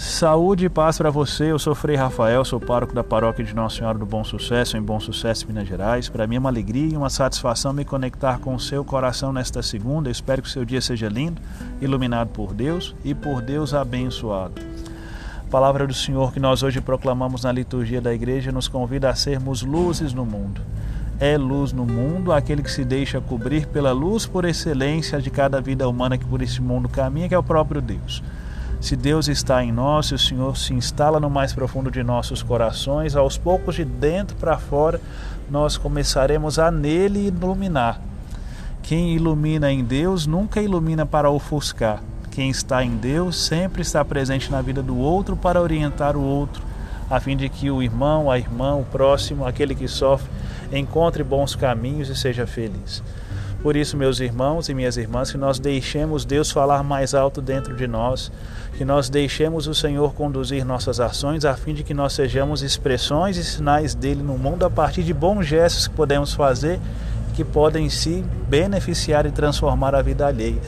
Saúde e paz para você. Eu sou Frei Rafael, sou pároco da paróquia de Nossa Senhora do Bom Sucesso, em Bom Sucesso, Minas Gerais. Para mim é uma alegria e uma satisfação me conectar com o seu coração nesta segunda. Eu espero que o seu dia seja lindo, iluminado por Deus e por Deus abençoado. A palavra do Senhor que nós hoje proclamamos na liturgia da igreja nos convida a sermos luzes no mundo. É luz no mundo aquele que se deixa cobrir pela luz por excelência de cada vida humana que por esse mundo caminha, que é o próprio Deus. Se Deus está em nós, se o Senhor se instala no mais profundo de nossos corações, aos poucos de dentro para fora, nós começaremos a nele iluminar. Quem ilumina em Deus nunca ilumina para ofuscar. Quem está em Deus sempre está presente na vida do outro para orientar o outro, a fim de que o irmão, a irmã, o próximo, aquele que sofre, encontre bons caminhos e seja feliz. Por isso, meus irmãos e minhas irmãs, que nós deixemos Deus falar mais alto dentro de nós, que nós deixemos o Senhor conduzir nossas ações, a fim de que nós sejamos expressões e sinais dele no mundo a partir de bons gestos que podemos fazer que podem se beneficiar e transformar a vida alheia.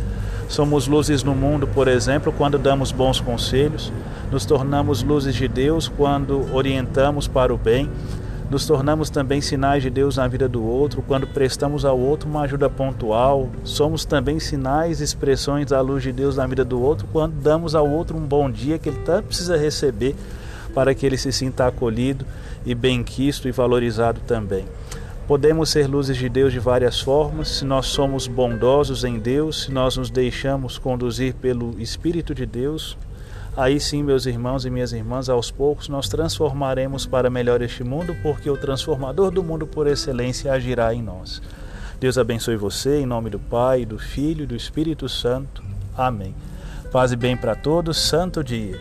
Somos luzes no mundo, por exemplo, quando damos bons conselhos, nos tornamos luzes de Deus quando orientamos para o bem nos tornamos também sinais de Deus na vida do outro quando prestamos ao outro uma ajuda pontual. Somos também sinais e expressões da luz de Deus na vida do outro quando damos ao outro um bom dia que ele tanto precisa receber para que ele se sinta acolhido e bem-quisto e valorizado também. Podemos ser luzes de Deus de várias formas, se nós somos bondosos em Deus, se nós nos deixamos conduzir pelo Espírito de Deus, Aí sim, meus irmãos e minhas irmãs, aos poucos nós transformaremos para melhor este mundo, porque o transformador do mundo por excelência agirá em nós. Deus abençoe você, em nome do Pai, do Filho e do Espírito Santo. Amém. Paz e bem para todos, santo dia.